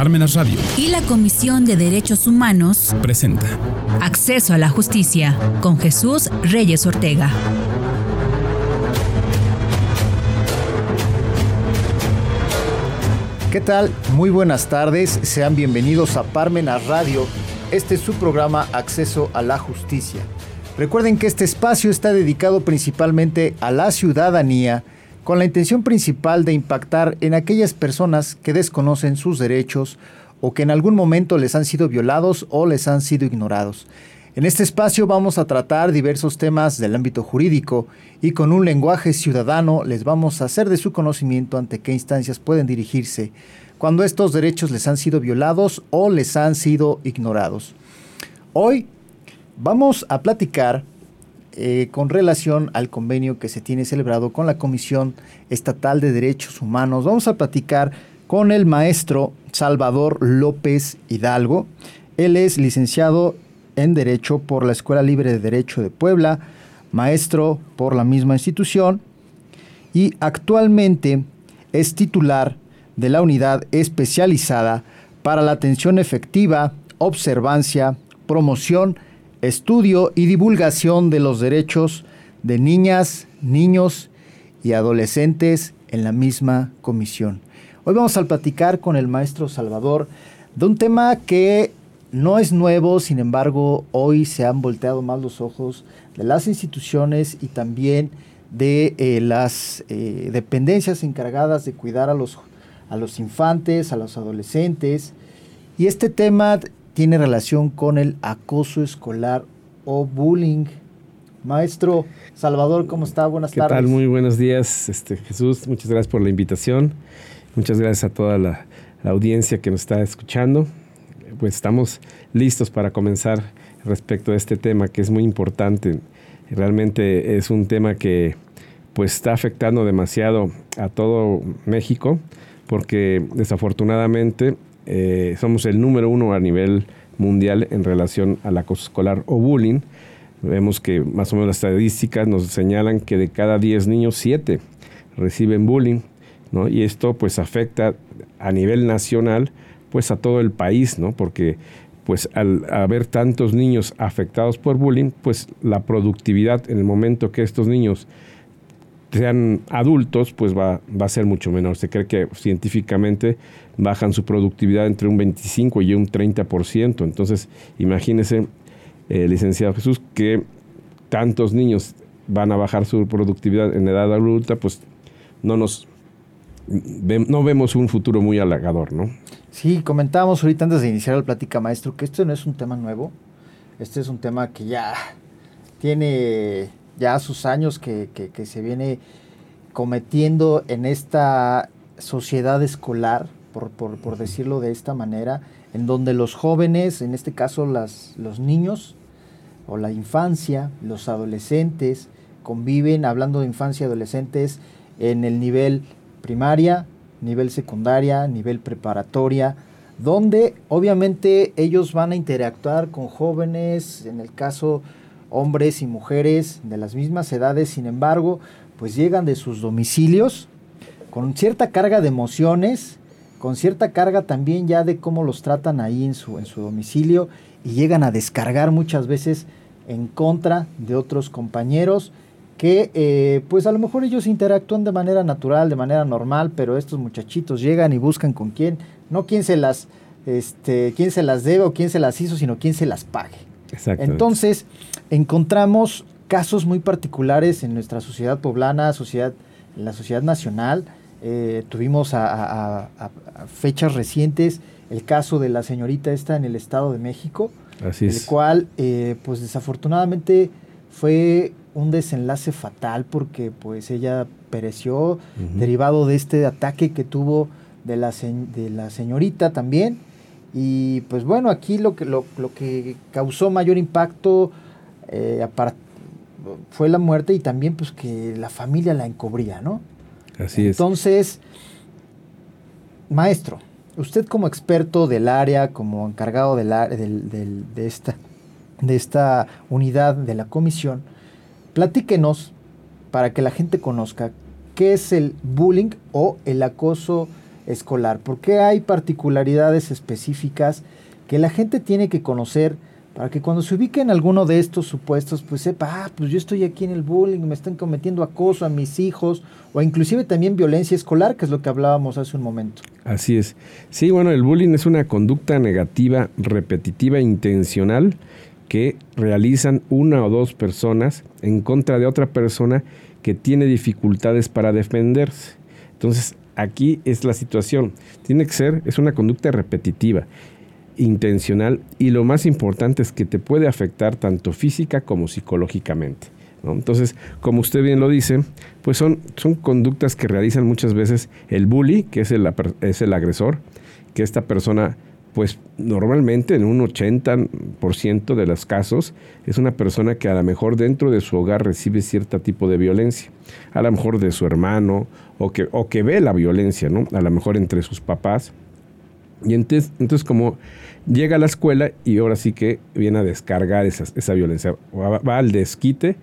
Parmenas Radio y la Comisión de Derechos Humanos presenta Acceso a la Justicia con Jesús Reyes Ortega. ¿Qué tal? Muy buenas tardes, sean bienvenidos a Parmenas Radio. Este es su programa Acceso a la Justicia. Recuerden que este espacio está dedicado principalmente a la ciudadanía con la intención principal de impactar en aquellas personas que desconocen sus derechos o que en algún momento les han sido violados o les han sido ignorados. En este espacio vamos a tratar diversos temas del ámbito jurídico y con un lenguaje ciudadano les vamos a hacer de su conocimiento ante qué instancias pueden dirigirse cuando estos derechos les han sido violados o les han sido ignorados. Hoy vamos a platicar eh, con relación al convenio que se tiene celebrado con la Comisión Estatal de Derechos Humanos. Vamos a platicar con el maestro Salvador López Hidalgo. Él es licenciado en Derecho por la Escuela Libre de Derecho de Puebla, maestro por la misma institución y actualmente es titular de la unidad especializada para la atención efectiva, observancia, promoción, estudio y divulgación de los derechos de niñas, niños y adolescentes en la misma comisión. Hoy vamos a platicar con el maestro Salvador de un tema que no es nuevo, sin embargo, hoy se han volteado más los ojos de las instituciones y también de eh, las eh, dependencias encargadas de cuidar a los, a los infantes, a los adolescentes. Y este tema tiene relación con el acoso escolar o bullying. Maestro Salvador, ¿cómo está? Buenas tardes. ¿Qué tal? Muy buenos días, este, Jesús. Muchas gracias por la invitación. Muchas gracias a toda la, audiencia que nos está escuchando. Pues estamos listos para comenzar respecto a este tema que es muy importante. Realmente es un tema que pues está afectando demasiado a todo México porque desafortunadamente eh, somos el número uno a nivel mundial en relación al acoso escolar o bullying. Vemos que más o menos las estadísticas nos señalan que de cada 10 niños, 7 reciben bullying, ¿no? Y esto pues afecta a nivel nacional pues a todo el país, ¿no? Porque pues al haber tantos niños afectados por bullying, pues la productividad en el momento que estos niños sean adultos, pues va, va a ser mucho menor. Se cree que científicamente bajan su productividad entre un 25 y un 30%. Entonces, imagínese, eh, licenciado Jesús, que tantos niños van a bajar su productividad en edad adulta, pues no nos no vemos un futuro muy halagador, ¿no? Sí, comentábamos ahorita antes de iniciar la plática, maestro, que esto no es un tema nuevo. Este es un tema que ya tiene ya sus años que, que se viene cometiendo en esta sociedad escolar, por, decirlo de esta manera, en donde los jóvenes, en este caso las, los niños o la infancia, los adolescentes, conviven, hablando de infancia y adolescentes, en el nivel primaria, nivel secundaria, nivel preparatoria, donde obviamente ellos van a interactuar con jóvenes, en el caso hombres y mujeres de las mismas edades, sin embargo, pues llegan de sus domicilios con cierta carga de emociones con cierta carga también ya de cómo los tratan ahí en su, en su domicilio y llegan a descargar muchas veces en contra de otros compañeros que eh, pues a lo mejor ellos interactúan de manera natural, de manera normal, pero estos muchachitos llegan y buscan con quién, no quién se las, este, quién se las debe o quién se las hizo, sino quién se las pague. Entonces, encontramos casos muy particulares en nuestra sociedad poblana, sociedad, en la sociedad nacional, eh, tuvimos a, fechas recientes el caso de la señorita esta en el Estado de México, el cual, eh, pues desafortunadamente fue un desenlace fatal porque pues ella pereció derivado de este ataque que tuvo de la, de la señorita también. Y pues bueno, aquí lo que, lo, que causó mayor impacto eh, fue la muerte y también pues que la familia la encubría, ¿no? Entonces, maestro, usted como experto del área, como encargado del, de, esta, de esta unidad de la comisión, platíquenos para que la gente conozca qué es el bullying o el acoso escolar? ¿Por qué hay particularidades específicas que la gente tiene que conocer para que cuando se ubique en alguno de estos supuestos, pues sepa, ah, pues yo estoy aquí en el bullying, me están cometiendo acoso a mis hijos, o inclusive también violencia escolar, que es lo que hablábamos hace un momento. Así es. Sí, bueno, el bullying es una conducta negativa, repetitiva e intencional que realizan una o dos personas en contra de otra persona que tiene dificultades para defenderse. Entonces, aquí es la situación. Tiene que ser, es una conducta repetitiva, intencional y lo más importante es que te puede afectar tanto física como psicológicamente. Entonces, como usted bien lo dice, pues son, son conductas que realizan muchas veces el bully, que es el, es el agresor, que esta persona pues normalmente en un 80% de los casos es una persona que a lo mejor dentro de su hogar recibe cierto tipo de violencia, a lo mejor de su hermano o que, o que ve la violencia, ¿no? A lo mejor entre sus papás. Y entonces, entonces como llega a la escuela y ahora sí que viene a descargar esa, violencia. Va, al desquite,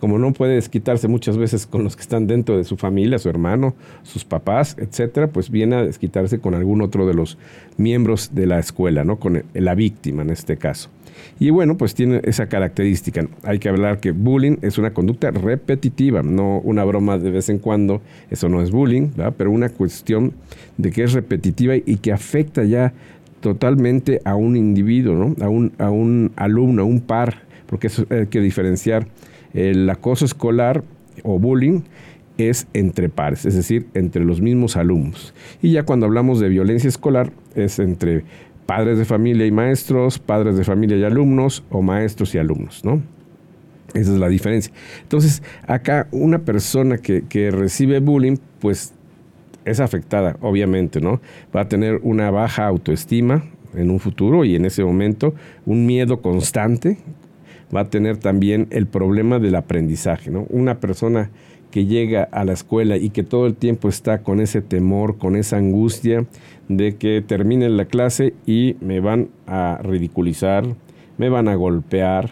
como no puede desquitarse muchas veces con los que están dentro de su familia, su hermano, sus papás, etcétera, pues viene a desquitarse con algún otro de los miembros de la escuela, ¿no? con la víctima en este caso. Y bueno, pues tiene esa característica. Hay que hablar que bullying es una conducta repetitiva, no una broma de vez en cuando. Eso no es bullying, pero una cuestión de que es repetitiva y que afecta ya totalmente a un individuo, ¿no? a, un, a un alumno, a un par, porque eso hay que diferenciar. El acoso escolar o bullying es entre pares, es decir, entre los mismos alumnos. Y ya cuando hablamos de violencia escolar es entre padres de familia y maestros, padres de familia y alumnos o maestros y alumnos, ¿no? Esa es la diferencia. Entonces, acá una persona que, que recibe bullying, pues es afectada, obviamente, ¿no? Va a tener una baja autoestima en un futuro y en ese momento un miedo constante. Va a tener también el problema del aprendizaje, ¿no? Una persona que llega a la escuela y que todo el tiempo está con ese temor, con esa angustia de que termine la clase y me van a ridiculizar, me van a golpear.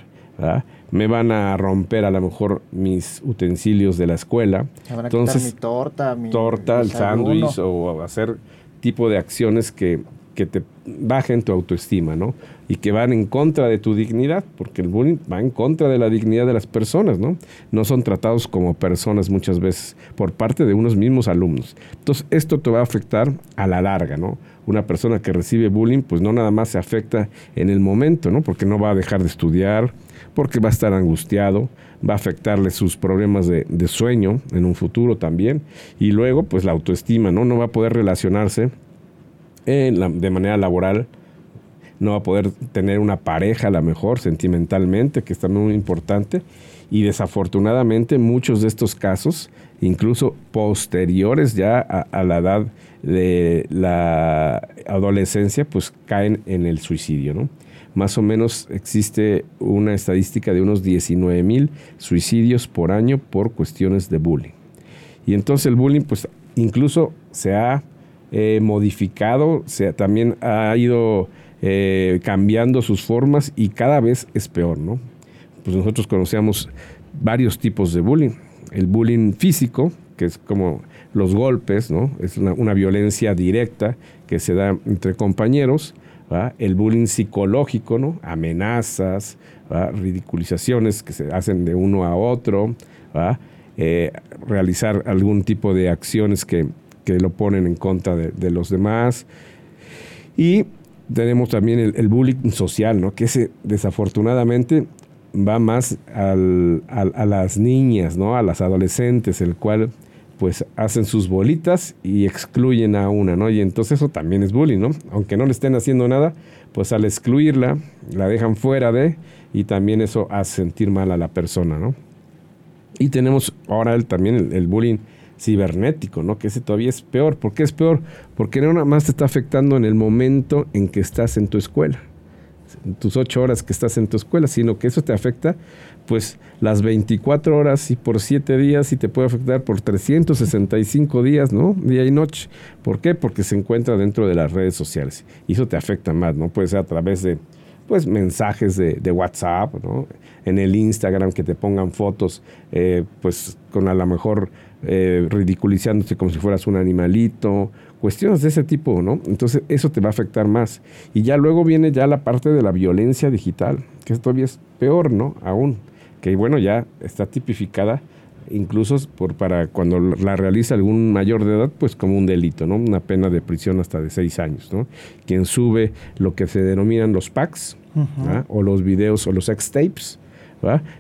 Me van a romper a lo mejor mis utensilios de la escuela. Entonces, mi torta, mi torta, el sándwich o hacer tipo de acciones que, que te bajen tu autoestima, ¿no? Y que van en contra de tu dignidad, porque el bullying va en contra de la dignidad de las personas, ¿no? No son tratados como personas muchas veces por parte de unos mismos alumnos. Entonces, esto te va a afectar a la larga, ¿no? Una persona que recibe bullying, pues no nada más se afecta en el momento, ¿no? Porque no va a dejar de estudiar, porque va a estar angustiado, va a afectarle sus problemas de, sueño en un futuro también, y luego pues la autoestima, ¿no? No va a poder relacionarse de manera laboral, no va a poder tener una pareja a lo mejor sentimentalmente, que es también muy importante, y desafortunadamente muchos de estos casos, incluso posteriores ya a, a la edad de la adolescencia, pues caen en el suicidio, ¿no? más o menos existe una estadística de unos 19 mil suicidios por año por cuestiones de bullying. Y entonces el bullying, pues incluso se ha eh, modificado, también ha ido eh, cambiando sus formas y cada vez es peor, ¿no? Pues nosotros conocíamos varios tipos de bullying. El bullying físico, que es como los golpes, ¿no? Es una, una violencia directa que se da entre compañeros el bullying psicológico, ¿no? amenazas, ridiculizaciones que se hacen de uno a otro, eh, realizar algún tipo de acciones que, lo ponen en contra de, los demás. Y tenemos también el, bullying social, ¿no? que ese desafortunadamente va más a las niñas, ¿no? a las adolescentes, el cual pues hacen sus bolitas y excluyen a una, ¿no? Y entonces eso también es bullying, ¿no? Aunque no le estén haciendo nada, pues al excluirla, la dejan fuera de, y también eso hace sentir mal a la persona, ¿no? Y tenemos ahora también el, bullying cibernético, ¿no? Que ese todavía es peor. ¿Por qué es peor? Porque no nada más te está afectando en el momento en que estás en tu escuela, en tus ocho horas que estás en tu escuela, sino que eso te afecta pues las 24 horas y por 7 días y te puede afectar por 365 días, ¿no? Día y noche. ¿Por qué? Porque se encuentra dentro de las redes sociales y eso te afecta más, ¿no? Puede ser a través de pues mensajes de, de WhatsApp, ¿no? en el Instagram que te pongan fotos, eh, pues con a lo mejor eh, ridiculizándote como si fueras un animalito, cuestiones de ese tipo, ¿no? Entonces eso te va a afectar más. Y ya luego viene ya la parte de la violencia digital, que todavía es peor, ¿no? Aún, que bueno, ya está tipificada incluso por, para cuando la realiza algún mayor de edad, pues como un delito, ¿no? Una pena de prisión hasta de seis años, ¿no? Quien sube lo que se denominan los packs, o los videos o los ex tapes,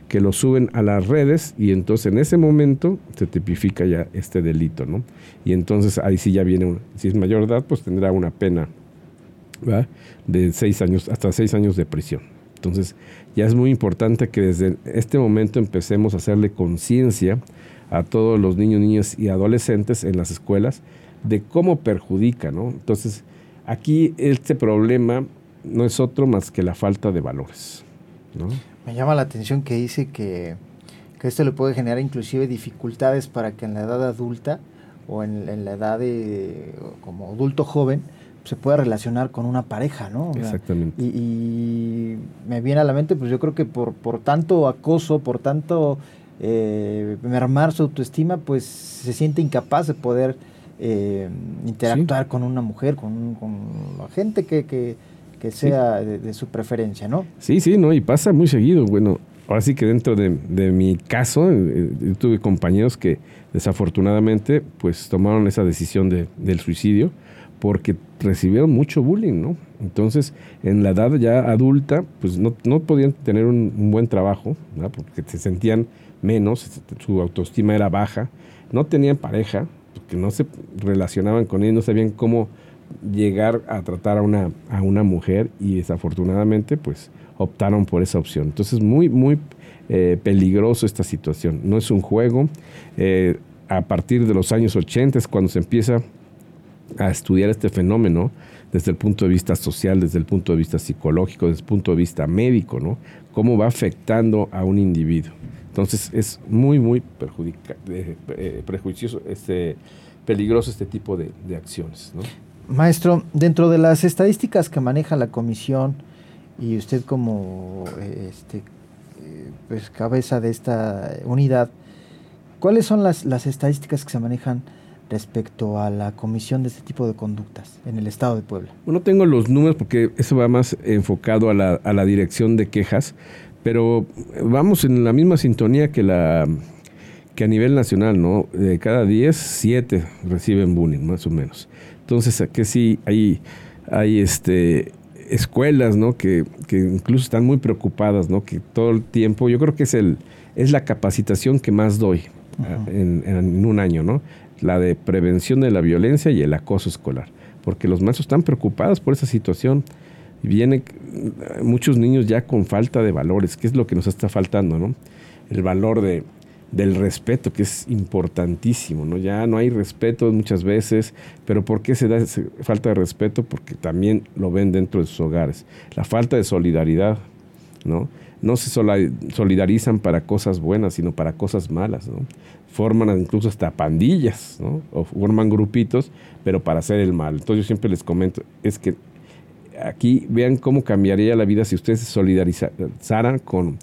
que lo suben a las redes y entonces en ese momento se tipifica ya este delito, ¿no? Y entonces ahí sí ya viene, si es mayor edad, pues tendrá una pena de seis años, hasta seis años de prisión. Entonces ya es muy importante que desde este momento empecemos a hacerle conciencia a todos los niños, niñas y adolescentes en las escuelas de cómo perjudica, ¿no? Entonces aquí este problema no es otro más que la falta de valores, ¿no? Me llama la atención que dice que, esto le puede generar inclusive dificultades para que en la edad adulta o en, la edad de, como adulto joven se pueda relacionar con una pareja, ¿no? Exactamente. Y, me viene a la mente, pues yo creo que por, por tanto acoso, por tanto eh, mermar su autoestima, pues se siente incapaz de poder eh, interactuar con una mujer, con, con la gente que, que que sea de, su preferencia, ¿no? Sí, sí, no, y pasa muy seguido. Bueno, ahora sí que dentro de, mi caso, eh, eh, tuve compañeros que desafortunadamente pues tomaron esa decisión de, del suicidio porque recibieron mucho bullying, ¿no? Entonces, en la edad ya adulta, pues no, no podían tener un, buen trabajo, ¿no? porque se sentían menos, su autoestima era baja, no tenían pareja, porque no se relacionaban con él, no sabían cómo llegar a tratar a una, a una mujer y desafortunadamente pues optaron por esa opción. Entonces muy, muy eh, peligroso esta situación. No es un juego. Eh, a partir de los años 80 es cuando se empieza a estudiar este fenómeno desde el punto de vista social, desde el punto de vista psicológico, desde el punto de vista médico, ¿no? Cómo va afectando a un individuo. Entonces es muy, muy eh, prejuicioso, este, peligroso este tipo de, de acciones. ¿no? Maestro, dentro de las estadísticas que maneja la comisión y usted como eh, este, eh, pues, cabeza de esta unidad, ¿cuáles son las, estadísticas que se manejan respecto a la comisión de este tipo de conductas en el estado de Puebla? Bueno, tengo los números porque eso va más enfocado a la, a la dirección de quejas, pero vamos en la misma sintonía que la que a nivel nacional, ¿no? De cada 10, 7 reciben bullying, más o menos. Entonces, aquí sí hay, hay este, escuelas, ¿no? Que, incluso están muy preocupadas, ¿no? Que todo el tiempo, yo creo que es, el, es la capacitación que más doy en, un año, ¿no? La de prevención de la violencia y el acoso escolar. Porque los maestros están preocupados por esa situación. Vienen muchos niños ya con falta de valores, que es lo que nos está faltando, ¿no? El valor de, del respeto, que es importantísimo, ¿no? Ya no hay respeto muchas veces, pero ¿por qué se da falta de respeto? Porque también lo ven dentro de sus hogares. La falta de solidaridad, ¿no? No se solidarizan para cosas buenas, sino para cosas malas. Forman incluso hasta pandillas. O forman grupitos, pero para hacer el mal. Entonces yo siempre les comento, es que aquí vean cómo cambiaría la vida si ustedes se solidarizaran con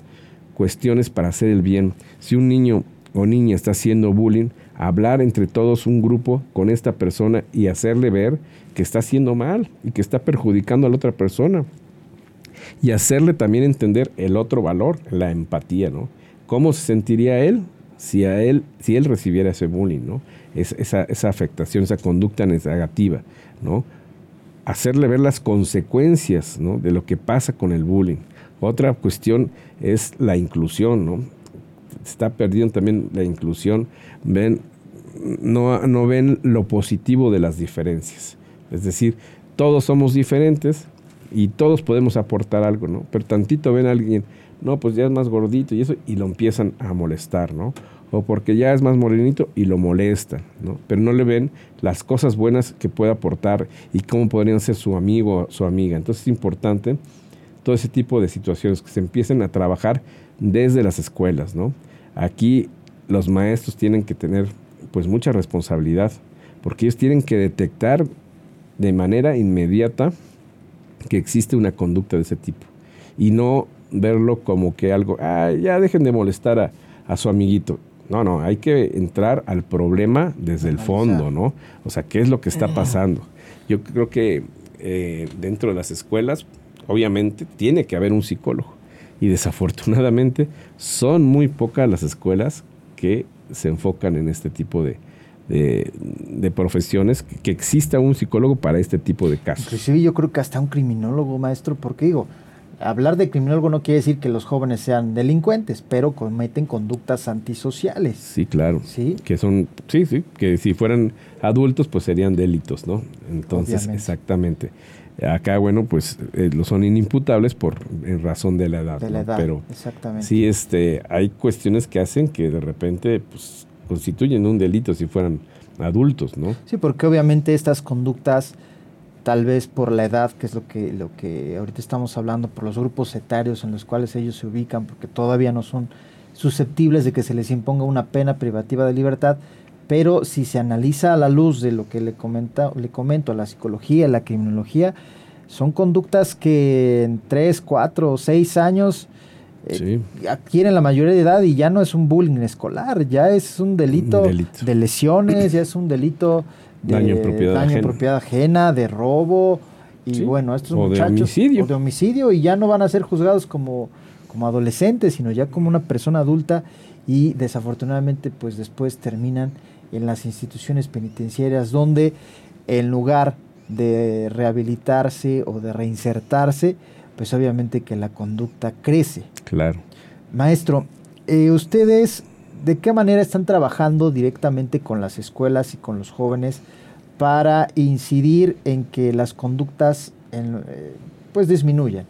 cuestiones para hacer el bien. Si un niño o niña está haciendo bullying, hablar entre todos un grupo con esta persona y hacerle ver que está haciendo mal y que está perjudicando a la otra persona. Y hacerle también entender el otro valor, la empatía, ¿no? ¿Cómo se sentiría él si a él, si él recibiera ese bullying, ¿no? esa, esa afectación, esa conducta negativa, ¿no? Hacerle ver las consecuencias ¿no? de lo que pasa con el bullying otra cuestión es la inclusión, ¿no? Está perdiendo también la inclusión. Ven, no, no ven lo positivo de las diferencias. Es decir, todos somos diferentes y todos podemos aportar algo, ¿no? Pero tantito ven a alguien, no, pues ya es más gordito y eso, y lo empiezan a molestar, ¿no? O porque ya es más morenito y lo molestan, ¿no? Pero no le ven las cosas buenas que puede aportar y cómo podrían ser su amigo o su amiga. Entonces es importante todo ese tipo de situaciones que se empiecen a trabajar desde las escuelas, ¿no? Aquí los maestros tienen que tener pues mucha responsabilidad porque ellos tienen que detectar de manera inmediata que existe una conducta de ese tipo. y no verlo como que algo, ah, ya dejen de molestar a, a su amiguito. No, no, hay que entrar al problema desde el fondo, ¿no? O sea, ¿qué es lo que está pasando? Yo creo que eh, dentro de las escuelas, obviamente, tiene que haber un psicólogo. Y desafortunadamente son muy pocas las escuelas que se enfocan en este tipo de, de, profesiones, que, exista un psicólogo para este tipo de casos. Inclusive yo creo que hasta un criminólogo, maestro, porque digo, hablar de criminólogo no quiere decir que los jóvenes sean delincuentes, pero cometen conductas antisociales. Sí, claro. Sí. Que son, sí, sí, que si fueran adultos, pues serían delitos, ¿no? Entonces, exactamente. Acá, bueno, pues eh, lo son inimputables por en razón de la edad. De la edad, Pero exactamente. sí, este, hay cuestiones que hacen que de repente, pues, constituyen un delito si fueran adultos, ¿no? Sí, porque obviamente estas conductas, tal vez por la edad, que es lo que, lo que ahorita estamos hablando, por los grupos etarios en los cuales ellos se ubican, porque todavía no son susceptibles de que se les imponga una pena privativa de libertad, pero si se analiza a la luz de lo que le, comenta, le comento, la psicología, la criminología, son conductas que en 3, 4 o 6 años eh, adquieren la mayoría de edad y ya no es un bullying escolar, ya es un delito, de lesiones, ya es un delito de daño en propiedad, ajena. de robo, y bueno, estos muchachos... De homicidio. de homicidio, y ya no van a ser juzgados como, como adolescentes, sino ya como una persona adulta, y desafortunadamente pues después terminan en las instituciones penitenciarias donde en lugar de rehabilitarse o de reinsertarse, pues obviamente que la conducta crece. Claro. Maestro, eh, ustedes de qué manera están trabajando directamente con las escuelas y con los jóvenes para incidir en que las conductas eh, pues disminuyan.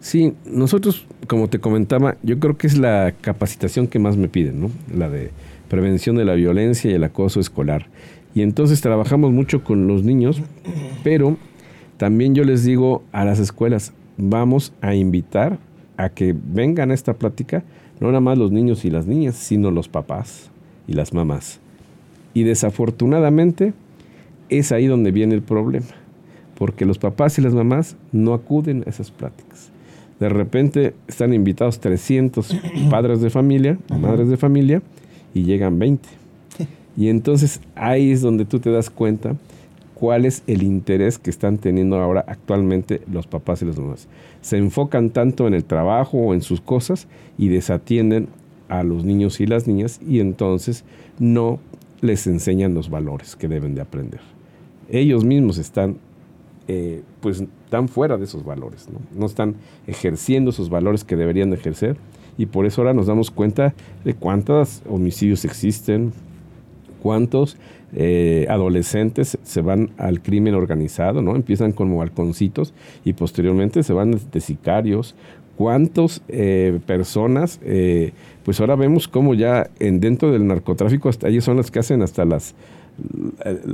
Sí, nosotros, como te comentaba, yo creo que es la capacitación que más me piden, ¿no? La de prevención de la violencia y el acoso escolar. Y entonces trabajamos mucho con los niños, pero también yo les digo a las escuelas, vamos a invitar a que vengan a esta plática no nada más los niños y las niñas, sino los papás y las mamás. Y desafortunadamente es ahí donde viene el problema, porque los papás y las mamás no acuden a esas pláticas. De repente están invitados 300 padres de familia, madres de familia, y llegan 20. Y entonces ahí es donde tú te das cuenta cuál es el interés que están teniendo ahora actualmente los papás y las mamás. Se enfocan tanto en el trabajo o en sus cosas y desatienden a los niños y las niñas y entonces no les enseñan los valores que deben de aprender. Ellos mismos están eh, pues tan fuera de esos valores, ¿no? no están ejerciendo esos valores que deberían de ejercer y por eso ahora nos damos cuenta de cuántos homicidios existen, cuántos eh, adolescentes se van al crimen organizado, ¿no? Empiezan como balconcitos y posteriormente se van de, sicarios. ¿Cuántas eh, personas, eh, pues ahora vemos como ya en, dentro del narcotráfico, ellos son las que hacen hasta las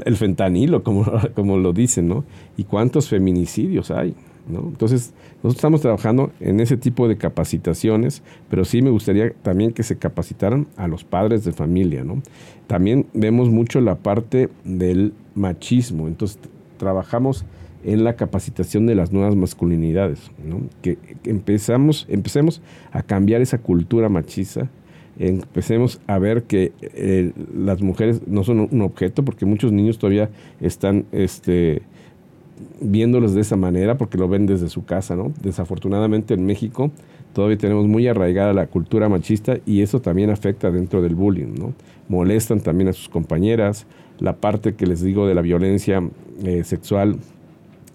el, fentanilo, como, como lo dicen, ¿no? Y cuántos feminicidios hay. Entonces, nosotros estamos trabajando en ese tipo de capacitaciones, pero sí me gustaría también que se capacitaran a los padres de familia, ¿no? También vemos mucho la parte del machismo, entonces trabajamos en la capacitación de las nuevas masculinidades, que, empezamos, empecemos a cambiar esa cultura machista, empecemos a ver que eh, las mujeres no son un objeto, porque muchos niños todavía están este, viéndolos de esa manera porque lo ven desde su casa, ¿no? Desafortunadamente en México todavía tenemos muy arraigada la cultura machista y eso también afecta dentro del bullying, ¿no? Molestan también a sus compañeras, la parte que les digo de la violencia eh, sexual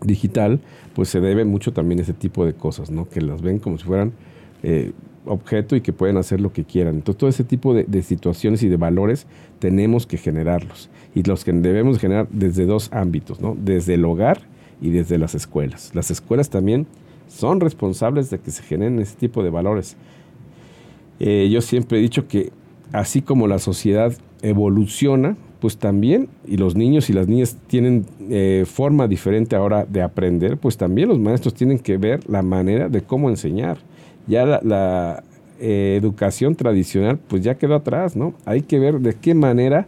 digital, pues se debe mucho también a ese tipo de cosas, ¿no? Que las ven como si fueran eh, objeto y que pueden hacer lo que quieran. Entonces todo ese tipo de, de situaciones y de valores tenemos que generarlos y los que debemos generar desde dos ámbitos, ¿no? Desde el hogar y desde las escuelas. Las escuelas también son responsables de que se generen ese tipo de valores. Eh, yo siempre he dicho que así como la sociedad evoluciona, pues también, y los niños y las niñas tienen eh, forma diferente ahora de aprender, pues también los maestros tienen que ver la manera de cómo enseñar. Ya la, eh, educación tradicional, pues ya quedó atrás, ¿no? Hay que ver de qué manera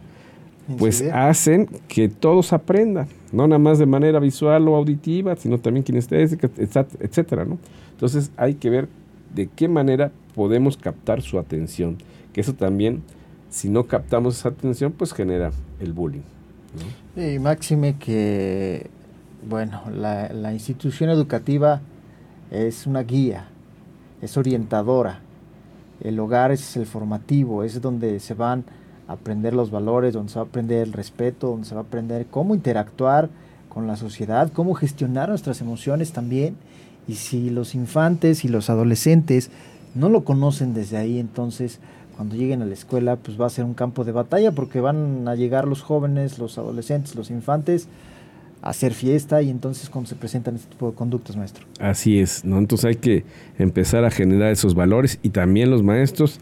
pues hacen que todos aprendan, no nada más de manera visual o auditiva, sino también kinestésica, etcétera, ¿no? Entonces hay que ver de qué manera podemos captar su atención, que eso también, si no captamos esa atención, pues genera el bullying. Y máxime que, bueno, la, la institución educativa es una guía, es orientadora, el hogar es el formativo, es donde se van aprender los valores, donde se va a aprender el respeto, donde se va a aprender cómo interactuar con la sociedad, cómo gestionar nuestras emociones también. Y si los infantes y los adolescentes no lo conocen desde ahí, entonces cuando lleguen a la escuela, pues va a ser un campo de batalla porque van a llegar los jóvenes, los adolescentes, los infantes a hacer fiesta y entonces cuando se presentan este tipo de conductas, maestro. Así es, ¿no? Entonces hay que empezar a generar esos valores y también los maestros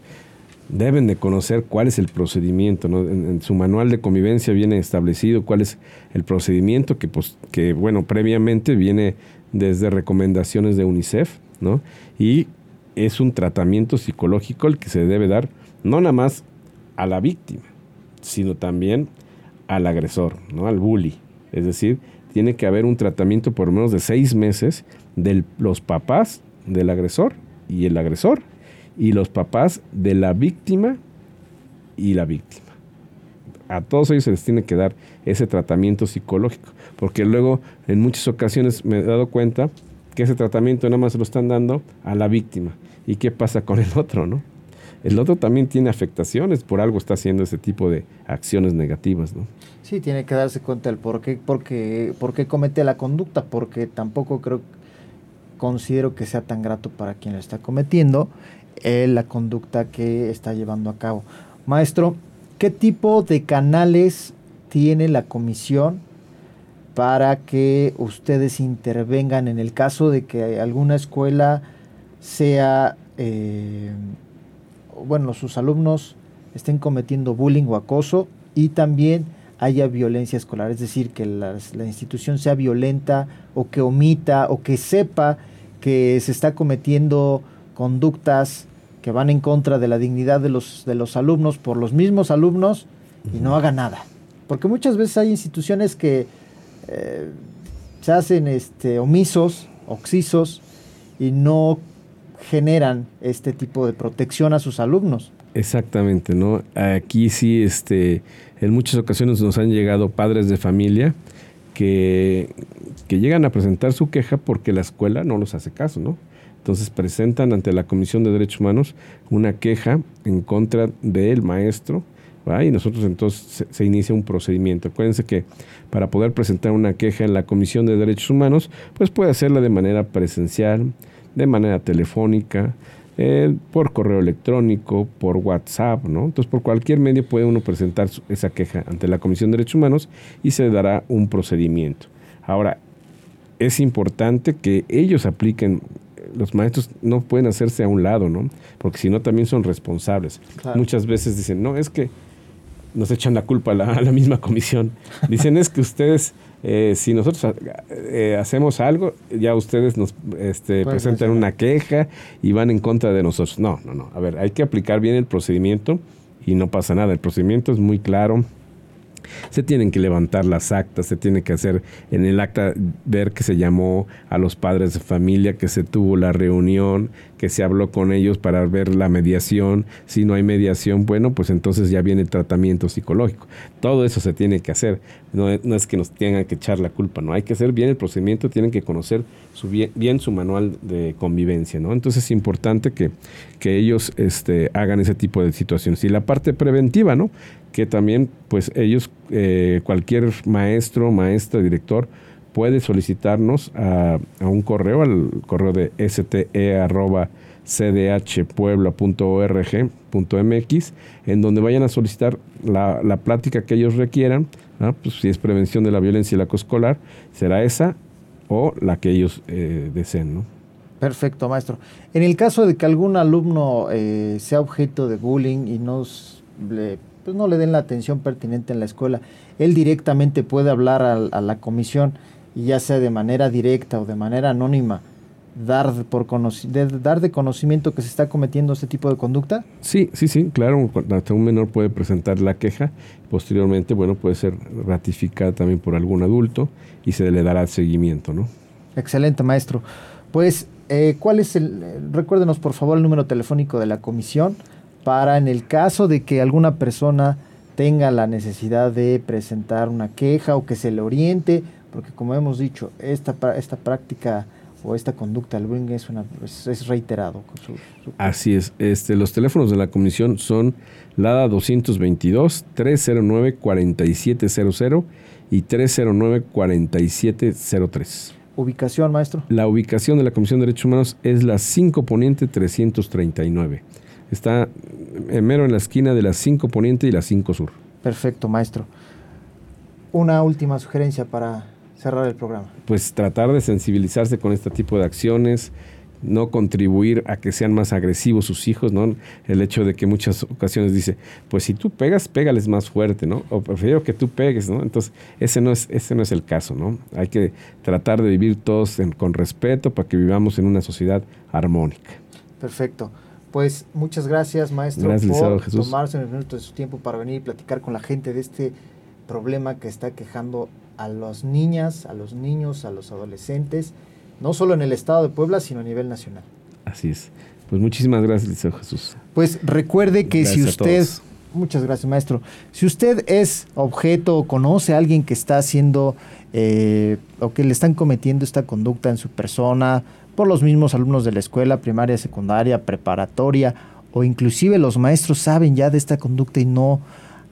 deben de conocer cuál es el procedimiento, ¿no? en, su manual de convivencia viene establecido cuál es el procedimiento que, pues, que bueno, previamente viene desde recomendaciones de UNICEF, ¿no? Y es un tratamiento psicológico el que se debe dar no nada más a la víctima, sino también al agresor, ¿no? al bully. Es decir, tiene que haber un tratamiento por menos de seis meses de los papás del agresor y el agresor, y los papás de la víctima y la víctima. A todos ellos se les tiene que dar ese tratamiento psicológico, porque luego en muchas ocasiones me he dado cuenta que ese tratamiento nada más lo están dando a la víctima. ¿Y qué pasa con el otro, no? El otro también tiene afectaciones, por algo está haciendo ese tipo de acciones negativas, ¿no? Sí, tiene que darse cuenta del por qué, por qué, por qué comete la conducta, porque tampoco creo, considero que sea tan grato para quien lo está cometiendo eh, la conducta que está llevando a cabo. Maestro, ¿qué tipo de canales tiene la comisión para que ustedes intervengan en el caso de que alguna escuela sea, eh, bueno, sus alumnos estén cometiendo bullying o acoso y también haya violencia escolar, es decir, que la, institución sea violenta o que omita o que sepa que se está cometiendo conductas que van en contra de la dignidad de los, de los alumnos por los mismos alumnos y no haga nada. Porque muchas veces hay instituciones que eh, se hacen este, omisos, oxisos, y no generan este tipo de protección a sus alumnos. Exactamente, ¿no? Aquí sí, este, en muchas ocasiones nos han llegado padres de familia que, que llegan a presentar su queja porque la escuela no los hace caso, ¿no? Entonces presentan ante la Comisión de Derechos Humanos una queja en contra del maestro y nosotros entonces se, inicia un procedimiento. Acuérdense que para poder presentar una queja en la Comisión de Derechos Humanos, pues puede hacerla de manera presencial, de manera telefónica, eh, por correo electrónico, por WhatsApp, ¿no? Entonces, por cualquier medio puede uno presentar esa queja ante la Comisión de Derechos Humanos y se dará un procedimiento. Ahora, es importante que ellos apliquen los maestros no pueden hacerse a un lado, ¿no? Porque si no también son responsables. Muchas veces dicen, no, es que nos echan la culpa a la, misma comisión. Dicen es que ustedes, eh, si nosotros eh, hacemos algo, ya ustedes nos este, presentan una queja y van en contra de nosotros. No, no, no. A ver, hay que aplicar bien el procedimiento y no pasa nada. El procedimiento es muy claro se tienen que levantar las actas, se tiene que hacer en el acta ver que se llamó a los padres de familia, que se tuvo la reunión, que se habló con ellos para ver la mediación. Si no hay mediación, bueno, pues entonces ya viene el tratamiento psicológico. Todo eso se tiene que hacer. No, es que nos tengan que echar la culpa, no. Hay que hacer bien el procedimiento, tienen que conocer bien, su manual de convivencia, ¿no? Entonces es importante que, que ellos este, hagan ese tipo de situaciones. Y la parte preventiva, ¿no? Que también pues ellos, eh, cualquier maestro, maestra, director, puede solicitarnos a, un correo, al correo de ste.cdhpuebla.org.mx, en donde vayan a solicitar la, la plática que ellos requieran, pues si es prevención de la violencia y la escolar, será esa o la que ellos eh, deseen. ¿no? Perfecto, maestro. En el caso de que algún alumno eh, sea objeto de bullying y nos le pues no le den la atención pertinente en la escuela. Él directamente puede hablar a, la comisión y ya sea de manera directa o de manera anónima, dar, por de, dar de conocimiento que se está cometiendo este tipo de conducta? Sí, sí, sí, claro. Hasta un menor puede presentar la queja. Posteriormente, bueno, puede ser ratificada también por algún adulto y se le dará seguimiento, ¿no? Excelente, maestro. Pues, eh, ¿cuál es el, recuérdenos por favor el número telefónico de la comisión para en el caso de que alguna persona tenga la necesidad de presentar una queja o que se le oriente, porque como hemos dicho, esta, esta práctica o esta conducta del bullying es, una, es, reiterado. Así es. Este, los teléfonos de la comisión son LADA 222-309-4700 y 309-4703. ¿Ubicación, maestro? La ubicación de la Comisión de Derechos Humanos es la 5 Poniente 339. Está mero en la esquina de la 5 Poniente y la 5 Sur. Perfecto, maestro. Una última sugerencia para cerrar el programa? Pues tratar de sensibilizarse con este tipo de acciones, no contribuir a que sean más agresivos sus hijos, ¿no? El hecho de que muchas ocasiones dice, pues si tú pegas, pégales más fuerte, ¿no? O prefiero que tú pegues, ¿no? Entonces, ese no es, ese no es el caso, ¿no? Hay que tratar de vivir todos con respeto para que vivamos en una sociedad armónica. Perfecto. Pues muchas gracias, maestro, gracias, por Jesús. tomarse un minuto de su tiempo para venir y platicar con la gente de este problema que está quejando a las niñas, a los niños, a los adolescentes, no solo en el estado de Puebla, sino a nivel nacional. Así es. Pues muchísimas gracias, Liceo Jesús. Pues recuerde que si usted, muchas gracias, maestro, si usted es objeto o conoce a alguien que está haciendo eh, o que le están cometiendo esta conducta en su persona, por los mismos alumnos de la escuela primaria, secundaria, preparatoria, o inclusive los maestros saben ya de esta conducta y no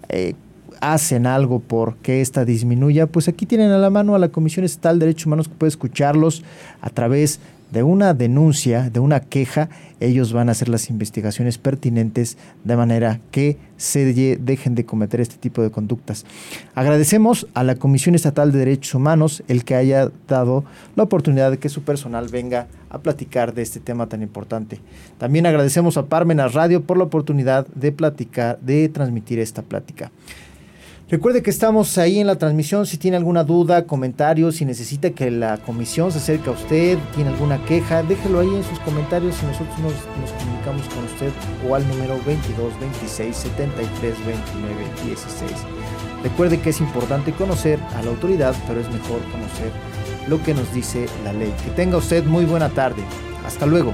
eh, hacen algo por que esta disminuya, pues aquí tienen a la mano a la Comisión Estatal de Derechos Humanos que puede escucharlos a través de una denuncia, de una queja, ellos van a hacer las investigaciones pertinentes de manera que se dejen de cometer este tipo de conductas. Agradecemos a la Comisión Estatal de Derechos Humanos el que haya dado la oportunidad de que su personal venga a platicar de este tema tan importante. También agradecemos a Parmenas Radio por la oportunidad de platicar, de transmitir esta plática. Recuerde que estamos ahí en la transmisión. Si tiene alguna duda, comentario, si necesita que la comisión se acerque a usted, tiene alguna queja, déjelo ahí en sus comentarios y nosotros nos, comunicamos con usted o al número 22 26 73 29 16. Recuerde que es importante conocer a la autoridad, pero es mejor conocer lo que nos dice la ley. Que tenga usted muy buena tarde. Hasta luego.